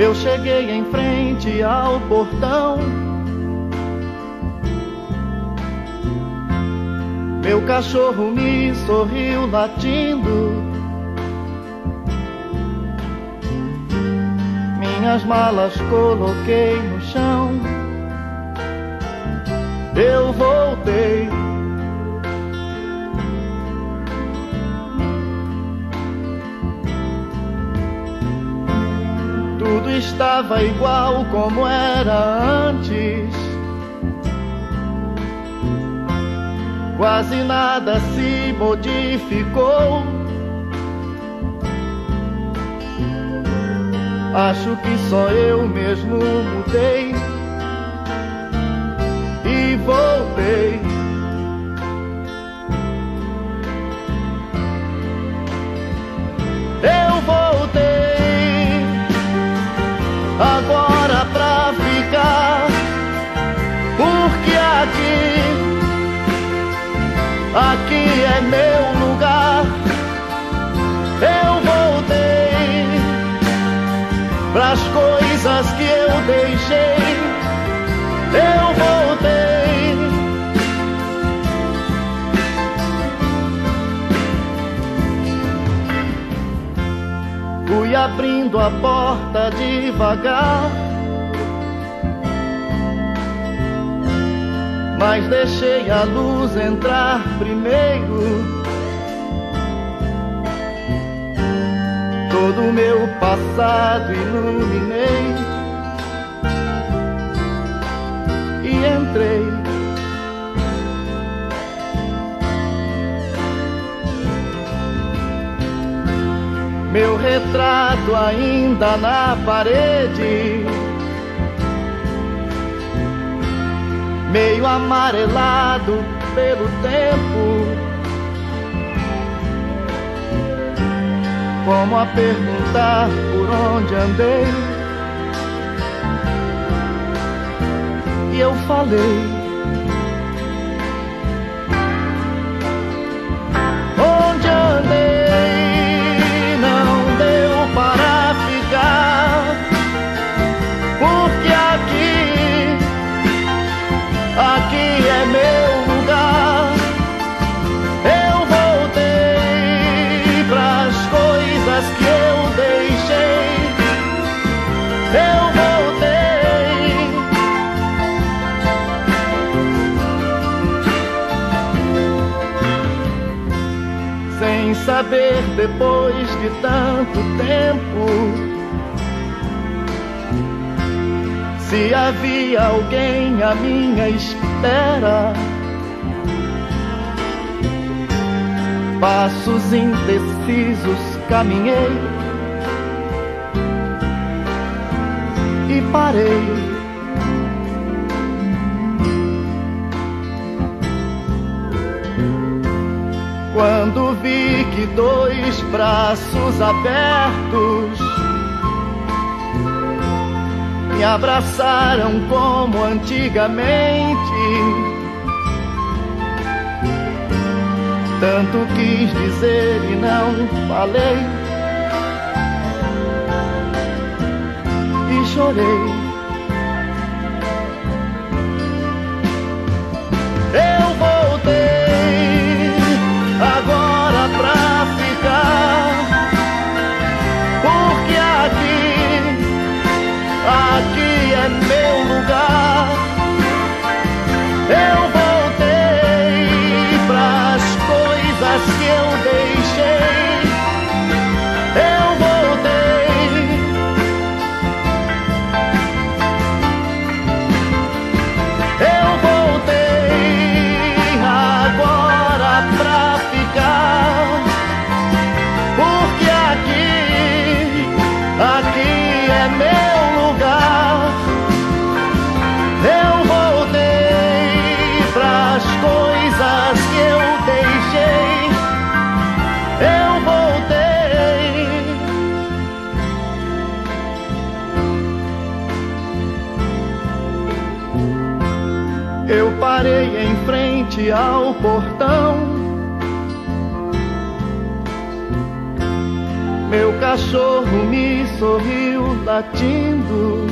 Eu cheguei em frente ao portão. Meu cachorro me sorriu latindo. Minhas malas coloquei no chão. Eu voltei. Tudo estava igual como era antes. Quase nada se modificou. Acho que só eu mesmo mudei aqui é meu lugar. Eu voltei pras coisas que eu deixei. Eu voltei. Fui abrindo a porta devagar. Mas deixei a luz entrar primeiro. Todo o meu passado iluminei e entrei. Meu retrato ainda na parede, meio amarelado pelo tempo. Como a perguntar por onde andei. E eu falei. Saber depois de tanto tempo se havia alguém à minha espera. Passos indecisos caminhei e parei. Quando vi que dois braços abertos me abraçaram como antigamente. Tanto quis dizer e não falei. E chorei. Eu parei em frente ao portão. Meu cachorro me sorriu latindo